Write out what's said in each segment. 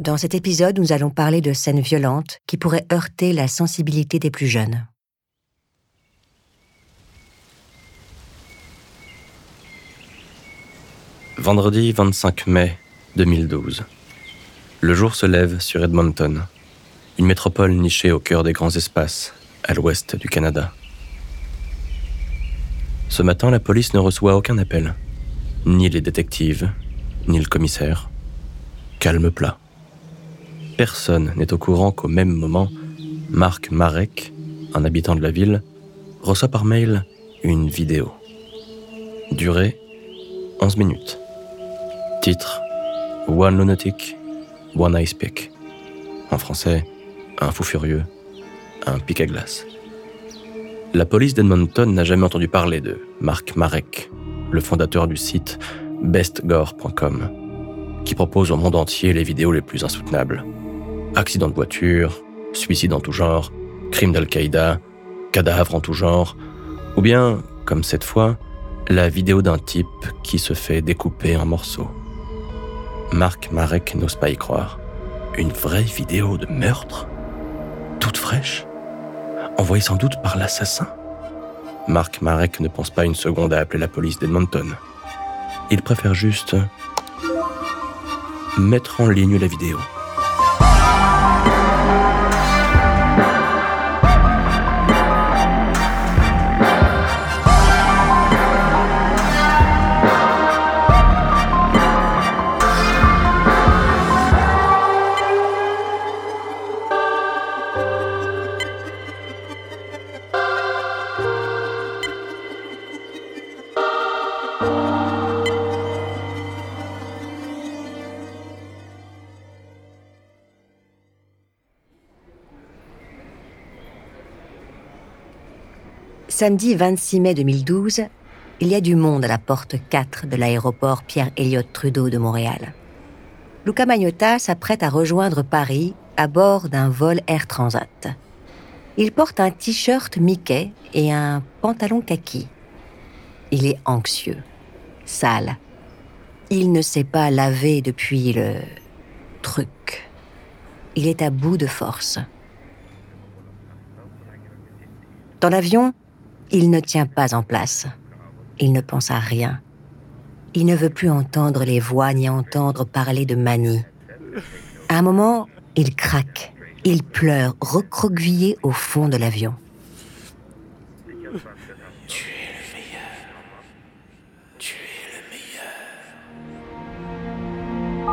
Dans cet épisode, nous allons parler de scènes violentes qui pourraient heurter la sensibilité des plus jeunes. Vendredi 25 mai 2012. Le jour se lève sur Edmonton, une métropole nichée au cœur des grands espaces, à l'ouest du Canada. Ce matin, la police ne reçoit aucun appel. Ni les détectives, ni le commissaire. Calme plat. Personne n'est au courant qu'au même moment, Marc Marek, un habitant de la ville, reçoit par mail une vidéo. Durée 11 minutes. Titre One Lunatic, One Ice Pick. En français, un fou furieux, un pic à glace. La police d'Edmonton n'a jamais entendu parler de Marc Marek, le fondateur du site bestgore.com, qui propose au monde entier les vidéos les plus insoutenables. Accidents de voiture, suicides en tout genre, crimes d'Al-Qaïda, cadavres en tout genre, ou bien, comme cette fois, la vidéo d'un type qui se fait découper en morceaux. Marc Marek n'ose pas y croire. Une vraie vidéo de meurtre? Toute fraîche? Envoyée sans doute par l'assassin? Marc Marek ne pense pas une seconde à appeler la police d'Edmonton. Il préfère juste mettre en ligne la vidéo. Samedi 26 mai 2012, il y a du monde à la porte 4 de l'aéroport Pierre-Éliott Trudeau de Montréal. Luca Magnotta s'apprête à rejoindre Paris à bord d'un vol Air Transat. Il porte un t-shirt Mickey et un pantalon kaki. Il est anxieux, sale. Il ne s'est pas lavé depuis le truc. Il est à bout de force. Dans l'avion, il ne tient pas en place. Il ne pense à rien. Il ne veut plus entendre les voix ni entendre parler de Mani. À un moment, il craque. Il pleure, recroquevillé au fond de l'avion. Tu es le meilleur. Tu es le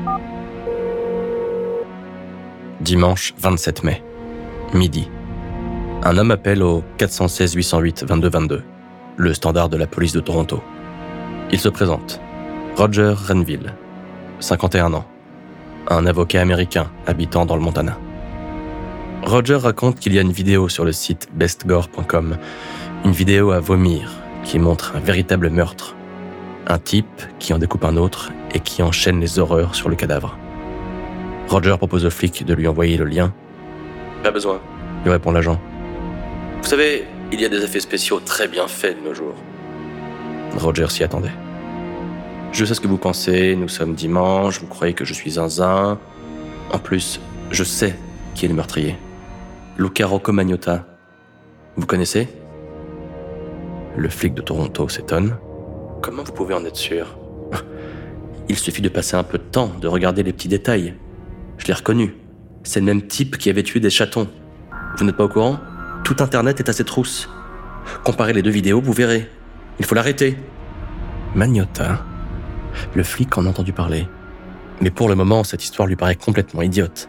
meilleur. Dimanche 27 mai, midi un homme appelle au 416 808 22 22, le standard de la police de Toronto. Il se présente. Roger Renville, 51 ans, un avocat américain habitant dans le Montana. Roger raconte qu'il y a une vidéo sur le site bestgore.com, une vidéo à vomir qui montre un véritable meurtre. Un type qui en découpe un autre et qui enchaîne les horreurs sur le cadavre. Roger propose au flic de lui envoyer le lien. Pas besoin, lui répond l'agent. Vous savez, il y a des effets spéciaux très bien faits de nos jours. Roger s'y attendait. Je sais ce que vous pensez, nous sommes dimanche, vous croyez que je suis zinzin. En plus, je sais qui est le meurtrier. Luca Rocco Magnotta. Vous connaissez? Le flic de Toronto s'étonne. Comment vous pouvez en être sûr? Il suffit de passer un peu de temps, de regarder les petits détails. Je l'ai reconnu. C'est le même type qui avait tué des chatons. Vous n'êtes pas au courant? Tout Internet est à ses trousses. Comparez les deux vidéos, vous verrez. Il faut l'arrêter. Magnotta. Le flic en a entendu parler. Mais pour le moment, cette histoire lui paraît complètement idiote.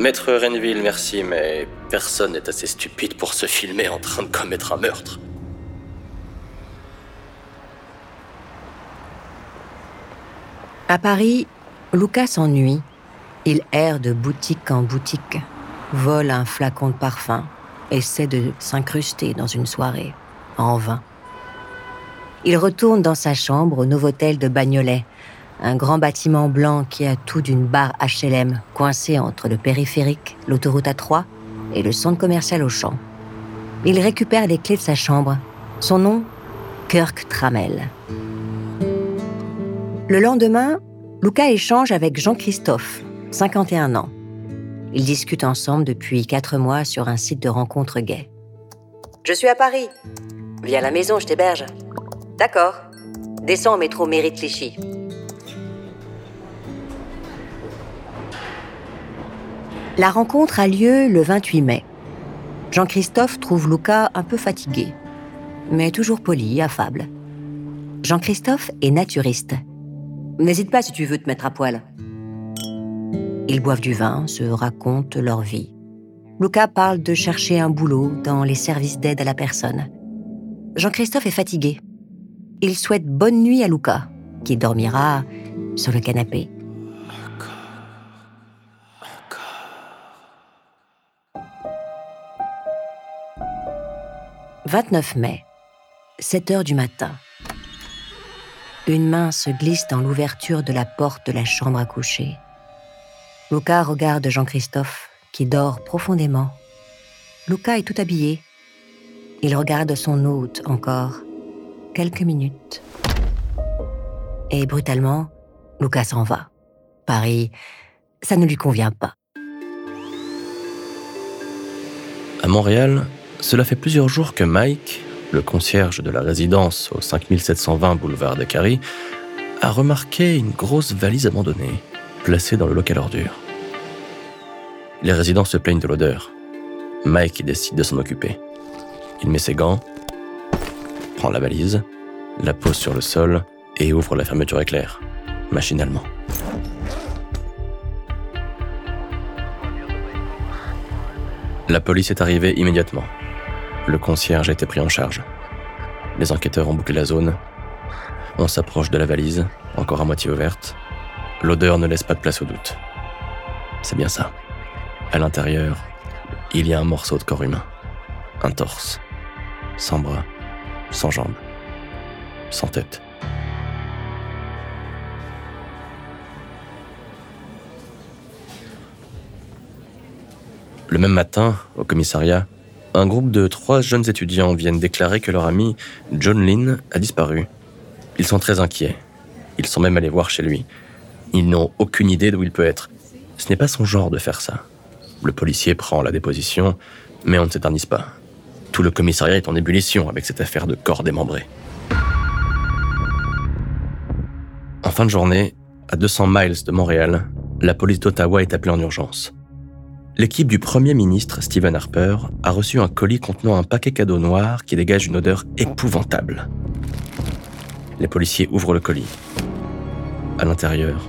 Maître Renville, merci, mais personne n'est assez stupide pour se filmer en train de commettre un meurtre. À Paris, Lucas s'ennuie. Il erre de boutique en boutique, vole un flacon de parfum, essaie de s'incruster dans une soirée, en vain. Il retourne dans sa chambre au Novotel de Bagnolet, un grand bâtiment blanc qui a tout d'une barre HLM coincée entre le périphérique, l'autoroute A3 et le centre commercial Auchan. Il récupère les clés de sa chambre. Son nom Kirk Trammell. Le lendemain, Luca échange avec Jean-Christophe, 51 ans. Ils discutent ensemble depuis 4 mois sur un site de rencontre gay. Je suis à Paris. Viens à la maison, je t'héberge. D'accord. Descends au métro Mérite Clichy. La rencontre a lieu le 28 mai. Jean-Christophe trouve Luca un peu fatigué, mais toujours poli, affable. Jean-Christophe est naturiste. N'hésite pas si tu veux te mettre à poil. Ils boivent du vin, se racontent leur vie. Luca parle de chercher un boulot dans les services d'aide à la personne. Jean-Christophe est fatigué. Il souhaite bonne nuit à Luca, qui dormira sur le canapé. 29 mai, 7 heures du matin. Une main se glisse dans l'ouverture de la porte de la chambre à coucher. Luca regarde Jean-Christophe, qui dort profondément. Luca est tout habillé. Il regarde son hôte encore. Quelques minutes. Et brutalement, Luca s'en va. Paris, ça ne lui convient pas. À Montréal, cela fait plusieurs jours que Mike, le concierge de la résidence au 5720 boulevard de Carrie, a remarqué une grosse valise abandonnée, placée dans le local ordure. Les résidents se plaignent de l'odeur. Mike décide de s'en occuper. Il met ses gants, prend la valise, la pose sur le sol et ouvre la fermeture éclair, machinalement. La police est arrivée immédiatement. Le concierge a été pris en charge. Les enquêteurs ont bouclé la zone. On s'approche de la valise, encore à moitié ouverte. L'odeur ne laisse pas de place au doute. C'est bien ça. À l'intérieur, il y a un morceau de corps humain. Un torse. Sans bras, sans jambes, sans tête. Le même matin, au commissariat, un groupe de trois jeunes étudiants viennent déclarer que leur ami John Lynn a disparu. Ils sont très inquiets. Ils sont même allés voir chez lui. Ils n'ont aucune idée d'où il peut être. Ce n'est pas son genre de faire ça. Le policier prend la déposition, mais on ne s'éternise pas. Tout le commissariat est en ébullition avec cette affaire de corps démembré. En fin de journée, à 200 miles de Montréal, la police d'Ottawa est appelée en urgence l'équipe du Premier ministre Stephen Harper a reçu un colis contenant un paquet cadeau noir qui dégage une odeur épouvantable. Les policiers ouvrent le colis. À l'intérieur,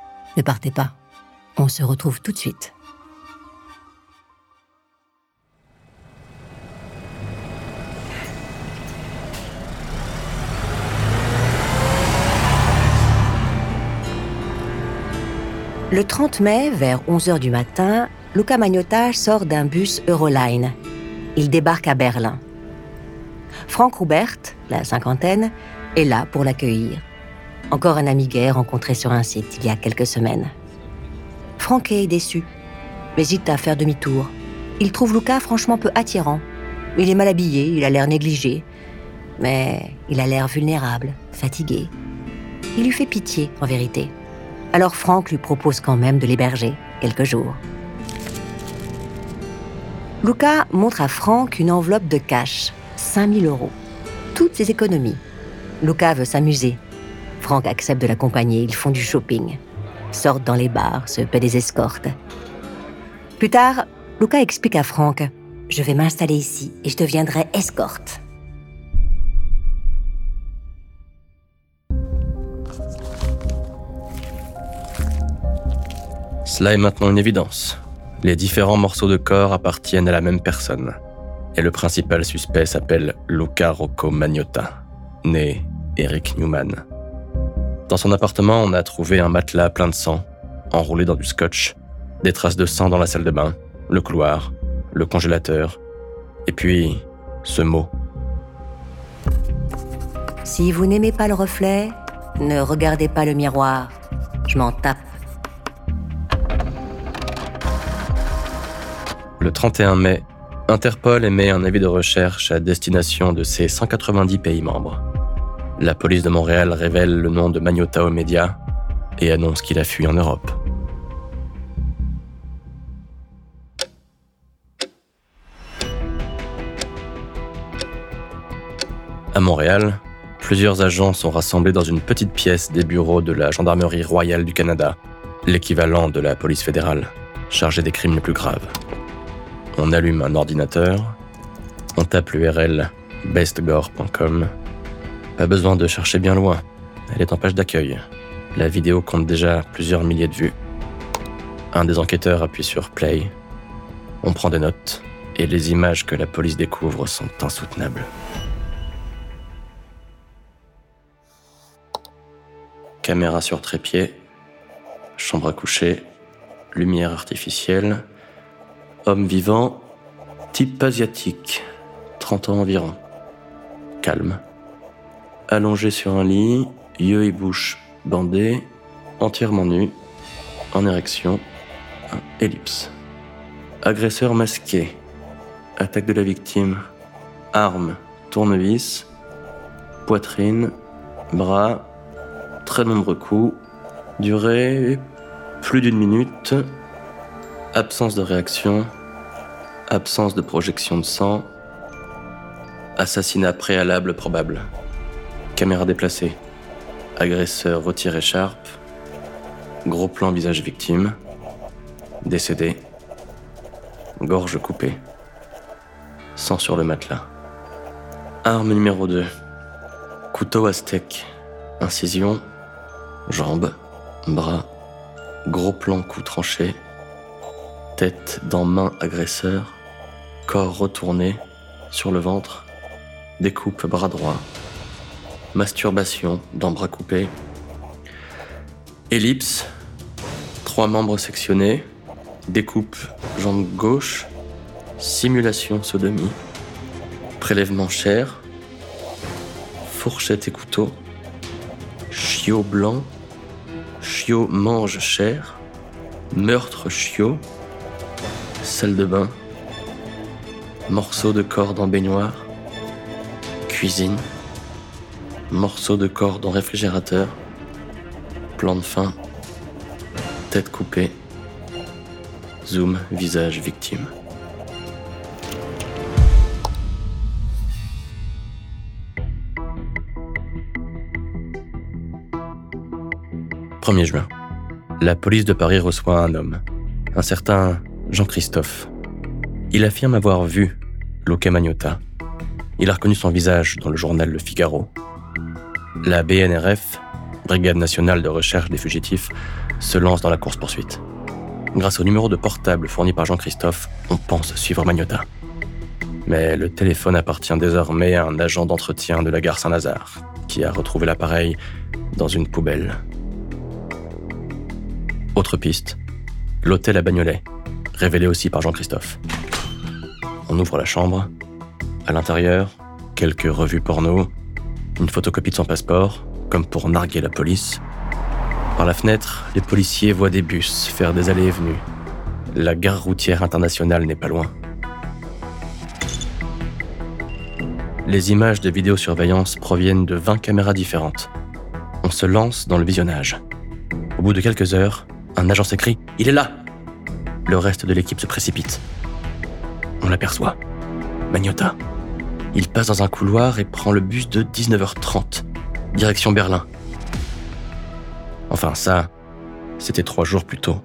Ne partez pas. On se retrouve tout de suite. Le 30 mai, vers 11h du matin, Luca Magnotta sort d'un bus Euroline. Il débarque à Berlin. Franck Roubert, la cinquantaine, est là pour l'accueillir. Encore un ami gay rencontré sur un site il y a quelques semaines. Franck est déçu, hésite à faire demi-tour. Il trouve Luca franchement peu attirant. Il est mal habillé, il a l'air négligé. Mais il a l'air vulnérable, fatigué. Il lui fait pitié, en vérité. Alors Franck lui propose quand même de l'héberger quelques jours. Luca montre à Franck une enveloppe de cash, 5000 euros. Toutes ses économies. Luca veut s'amuser. Franck accepte de l'accompagner, ils font du shopping. Sortent dans les bars, se paient des escortes. Plus tard, Luca explique à Franck Je vais m'installer ici et je deviendrai escorte. Cela est maintenant une évidence. Les différents morceaux de corps appartiennent à la même personne. Et le principal suspect s'appelle Luca Rocco Magnotta, né Eric Newman. Dans son appartement, on a trouvé un matelas plein de sang, enroulé dans du scotch, des traces de sang dans la salle de bain, le couloir, le congélateur, et puis ce mot. Si vous n'aimez pas le reflet, ne regardez pas le miroir. Je m'en tape. Le 31 mai, Interpol émet un avis de recherche à destination de ses 190 pays membres. La police de Montréal révèle le nom de Magnota aux médias et annonce qu'il a fui en Europe. À Montréal, plusieurs agents sont rassemblés dans une petite pièce des bureaux de la Gendarmerie royale du Canada, l'équivalent de la police fédérale, chargée des crimes les plus graves. On allume un ordinateur, on tape l'URL bestgore.com. Pas besoin de chercher bien loin, elle est en page d'accueil. La vidéo compte déjà plusieurs milliers de vues. Un des enquêteurs appuie sur Play. On prend des notes et les images que la police découvre sont insoutenables. Caméra sur trépied, chambre à coucher, lumière artificielle, homme vivant, type asiatique, 30 ans environ. Calme. Allongé sur un lit, yeux et bouche bandés, entièrement nu, en érection, ellipse. Agresseur masqué, attaque de la victime, arme, tournevis, poitrine, bras, très nombreux coups, durée plus d'une minute, absence de réaction, absence de projection de sang, assassinat préalable probable, caméra déplacée, agresseur retire écharpe, gros plan visage victime, décédé, gorge coupée, sang sur le matelas. Arme numéro 2, couteau aztèque, incision, Jambes, bras, gros plan coup tranché, tête dans main agresseur, corps retourné. Sur le ventre, découpe bras droit, masturbation dans bras coupé, ellipse, trois membres sectionnés, découpe jambe gauche, simulation sodomie, prélèvement chair, fourchette et couteau, chiot blanc, chiot mange chair, meurtre chiot, salle de bain, morceau de corps dans baignoire, cuisine, morceau de corps dans réfrigérateur, plan de fin, tête coupée, zoom, visage victime. 1er juin. La police de Paris reçoit un homme, un certain Jean-Christophe. Il affirme avoir vu Luca Magnotta. Il a reconnu son visage dans le journal Le Figaro. La BNRF, Brigade nationale de recherche des fugitifs, se lance dans la course-poursuite. Grâce au numéro de portable fourni par Jean-Christophe, on pense suivre Magnotta. Mais le téléphone appartient désormais à un agent d'entretien de la gare Saint-Lazare, qui a retrouvé l'appareil dans une poubelle autre piste, l'hôtel à Bagnolet, révélé aussi par Jean-Christophe. On ouvre la chambre. À l'intérieur, quelques revues porno, une photocopie de son passeport, comme pour narguer la police. Par la fenêtre, les policiers voient des bus faire des allées et venues. La gare routière internationale n'est pas loin. Les images de vidéosurveillance proviennent de 20 caméras différentes. On se lance dans le visionnage. Au bout de quelques heures, un agent s'écrie Il est là Le reste de l'équipe se précipite. On l'aperçoit. Magnotta. Il passe dans un couloir et prend le bus de 19h30, direction Berlin. Enfin, ça, c'était trois jours plus tôt.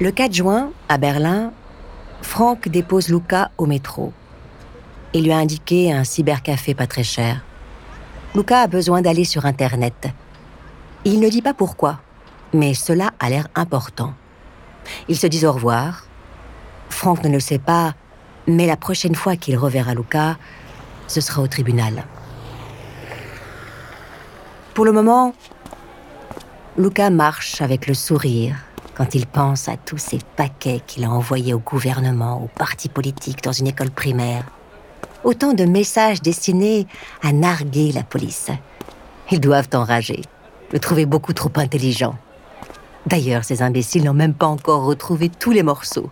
Le 4 juin, à Berlin, Franck dépose Luca au métro. Il lui a indiqué un cybercafé pas très cher. Luca a besoin d'aller sur Internet. Il ne dit pas pourquoi, mais cela a l'air important. Ils se disent au revoir. Franck ne le sait pas, mais la prochaine fois qu'il reverra Luca, ce sera au tribunal. Pour le moment, Luca marche avec le sourire quand il pense à tous ces paquets qu'il a envoyés au gouvernement, aux partis politiques dans une école primaire. Autant de messages destinés à narguer la police. Ils doivent enrager, le trouver beaucoup trop intelligent. D'ailleurs, ces imbéciles n'ont même pas encore retrouvé tous les morceaux.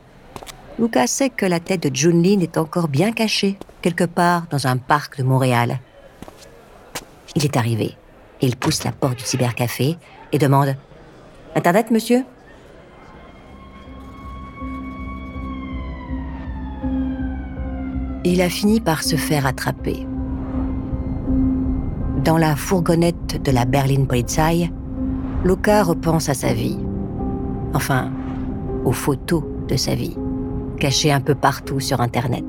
Lucas sait que la tête de Junlin est encore bien cachée, quelque part dans un parc de Montréal. Il est arrivé. Il pousse la porte du cybercafé et demande Internet, monsieur? Il a fini par se faire attraper. Dans la fourgonnette de la Berlin Polizei, Luca repense à sa vie. Enfin, aux photos de sa vie, cachées un peu partout sur Internet.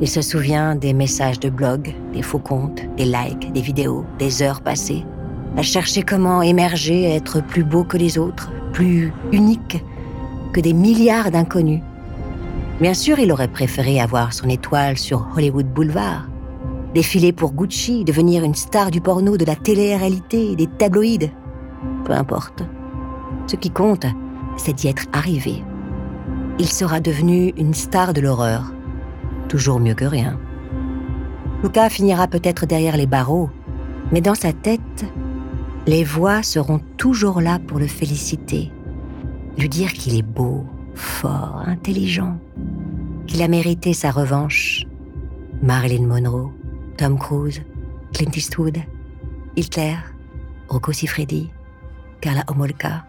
Il se souvient des messages de blog, des faux comptes, des likes, des vidéos, des heures passées, à chercher comment émerger, être plus beau que les autres, plus unique que des milliards d'inconnus. Bien sûr, il aurait préféré avoir son étoile sur Hollywood Boulevard, défiler pour Gucci, devenir une star du porno, de la télé-réalité, des tabloïds. Peu importe. Ce qui compte, c'est d'y être arrivé. Il sera devenu une star de l'horreur. Toujours mieux que rien. Luca finira peut-être derrière les barreaux, mais dans sa tête, les voix seront toujours là pour le féliciter, lui dire qu'il est beau, fort, intelligent, qu'il a mérité sa revanche. Marilyn Monroe, Tom Cruise, Clint Eastwood, Hitler, Rocco Siffredi, Carla Homolka.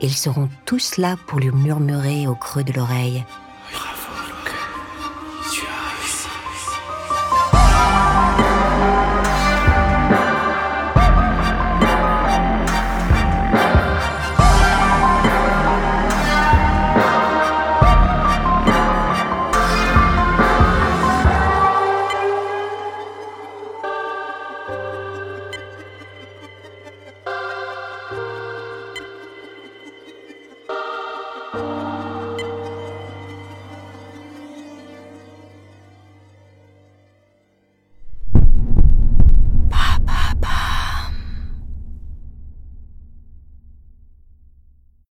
Ils seront tous là pour lui murmurer au creux de l'oreille